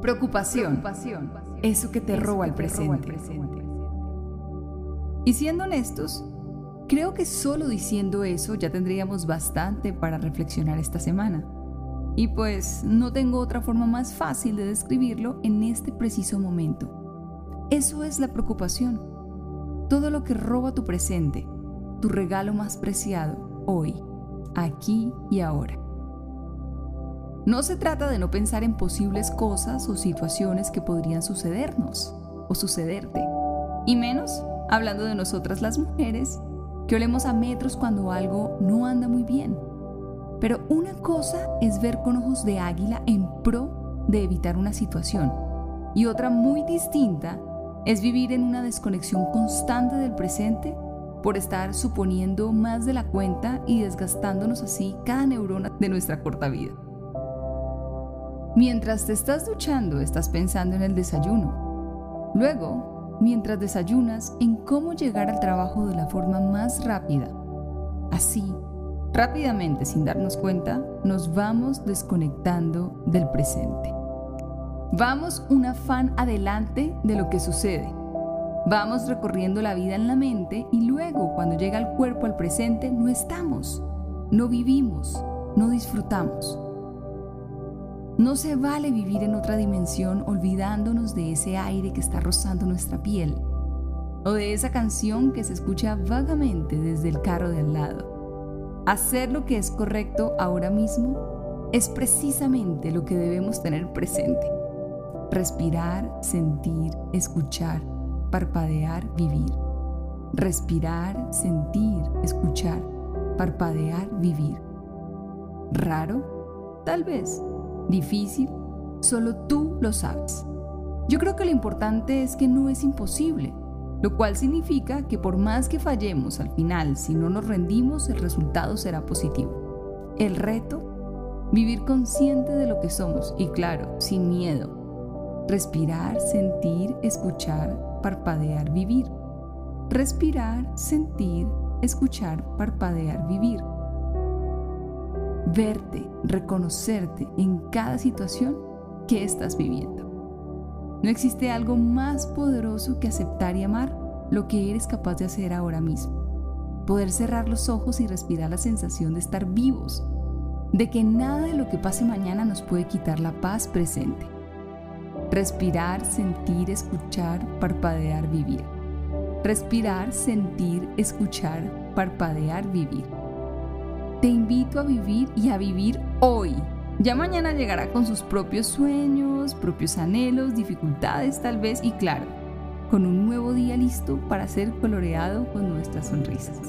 Preocupación. Eso que te roba el presente. Y siendo honestos, creo que solo diciendo eso ya tendríamos bastante para reflexionar esta semana. Y pues no tengo otra forma más fácil de describirlo en este preciso momento. Eso es la preocupación. Todo lo que roba tu presente, tu regalo más preciado, hoy, aquí y ahora. No se trata de no pensar en posibles cosas o situaciones que podrían sucedernos o sucederte. Y menos hablando de nosotras las mujeres, que olemos a metros cuando algo no anda muy bien pero una cosa es ver con ojos de águila en pro de evitar una situación y otra muy distinta es vivir en una desconexión constante del presente por estar suponiendo más de la cuenta y desgastándonos así cada neurona de nuestra corta vida. Mientras te estás duchando, estás pensando en el desayuno. Luego, mientras desayunas, en cómo llegar al trabajo de la forma más rápida. Así, Rápidamente, sin darnos cuenta, nos vamos desconectando del presente. Vamos un afán adelante de lo que sucede. Vamos recorriendo la vida en la mente y luego, cuando llega el cuerpo al presente, no estamos, no vivimos, no disfrutamos. No se vale vivir en otra dimensión olvidándonos de ese aire que está rozando nuestra piel o de esa canción que se escucha vagamente desde el carro de al lado. Hacer lo que es correcto ahora mismo es precisamente lo que debemos tener presente. Respirar, sentir, escuchar, parpadear, vivir. Respirar, sentir, escuchar, parpadear, vivir. ¿Raro? Tal vez. ¿Difícil? Solo tú lo sabes. Yo creo que lo importante es que no es imposible lo cual significa que por más que fallemos al final, si no nos rendimos, el resultado será positivo. El reto, vivir consciente de lo que somos y claro, sin miedo. Respirar, sentir, escuchar, parpadear, vivir. Respirar, sentir, escuchar, parpadear, vivir. Verte, reconocerte en cada situación que estás viviendo. No existe algo más poderoso que aceptar y amar lo que eres capaz de hacer ahora mismo. Poder cerrar los ojos y respirar la sensación de estar vivos, de que nada de lo que pase mañana nos puede quitar la paz presente. Respirar, sentir, escuchar, parpadear, vivir. Respirar, sentir, escuchar, parpadear, vivir. Te invito a vivir y a vivir hoy ya mañana llegará con sus propios sueños, propios anhelos, dificultades tal vez y claro, con un nuevo día listo para ser coloreado con nuestras sonrisas.